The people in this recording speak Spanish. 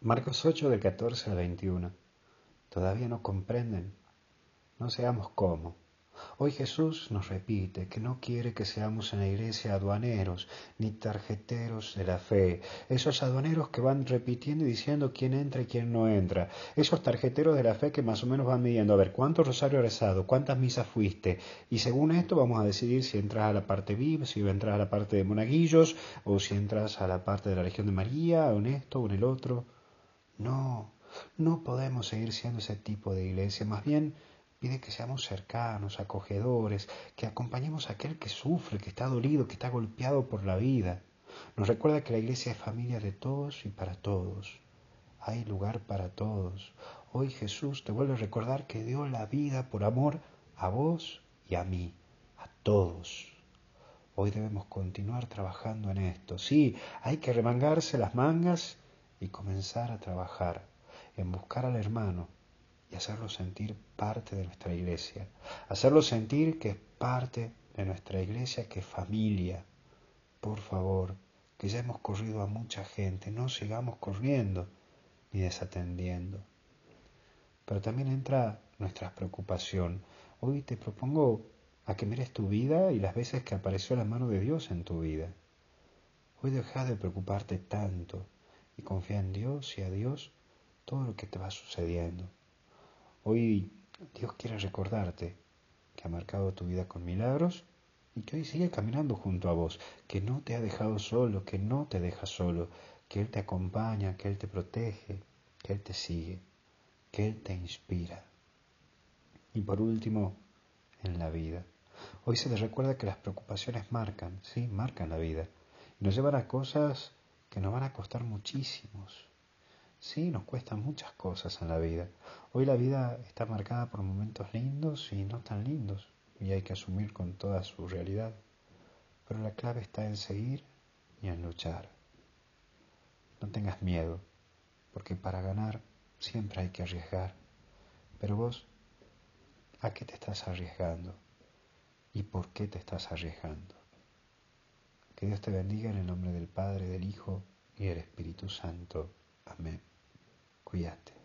Marcos 8 de 14 al 21. Todavía no comprenden. No seamos como. Hoy Jesús nos repite que no quiere que seamos en la iglesia aduaneros ni tarjeteros de la fe, esos aduaneros que van repitiendo y diciendo quién entra y quién no entra, esos tarjeteros de la fe que más o menos van midiendo a ver cuántos rosarios rezado, cuántas misas fuiste, y según esto vamos a decidir si entras a la parte VIP, si entras a la parte de monaguillos, o si entras a la parte de la Legión de María, o en esto o en el otro. No, no podemos seguir siendo ese tipo de iglesia, más bien Pide que seamos cercanos, acogedores, que acompañemos a aquel que sufre, que está dolido, que está golpeado por la vida. Nos recuerda que la iglesia es familia de todos y para todos. Hay lugar para todos. Hoy Jesús te vuelve a recordar que dio la vida por amor a vos y a mí, a todos. Hoy debemos continuar trabajando en esto. Sí, hay que remangarse las mangas y comenzar a trabajar en buscar al hermano, y hacerlo sentir parte de nuestra iglesia, hacerlo sentir que es parte de nuestra iglesia, que es familia. Por favor, que ya hemos corrido a mucha gente, no sigamos corriendo ni desatendiendo. Pero también entra nuestra preocupación. Hoy te propongo a que mires tu vida y las veces que apareció la mano de Dios en tu vida. Hoy deja de preocuparte tanto y confía en Dios y a Dios todo lo que te va sucediendo. Hoy Dios quiere recordarte que ha marcado tu vida con milagros y que hoy sigue caminando junto a vos, que no te ha dejado solo, que no te deja solo, que Él te acompaña, que Él te protege, que Él te sigue, que Él te inspira. Y por último, en la vida. Hoy se te recuerda que las preocupaciones marcan, sí, marcan la vida, y nos llevan a cosas que nos van a costar muchísimos, Sí, nos cuestan muchas cosas en la vida. Hoy la vida está marcada por momentos lindos y no tan lindos, y hay que asumir con toda su realidad. Pero la clave está en seguir y en luchar. No tengas miedo, porque para ganar siempre hay que arriesgar. Pero vos, ¿a qué te estás arriesgando? ¿Y por qué te estás arriesgando? Que Dios te bendiga en el nombre del Padre, del Hijo y del Espíritu Santo. Amén. Cuídate.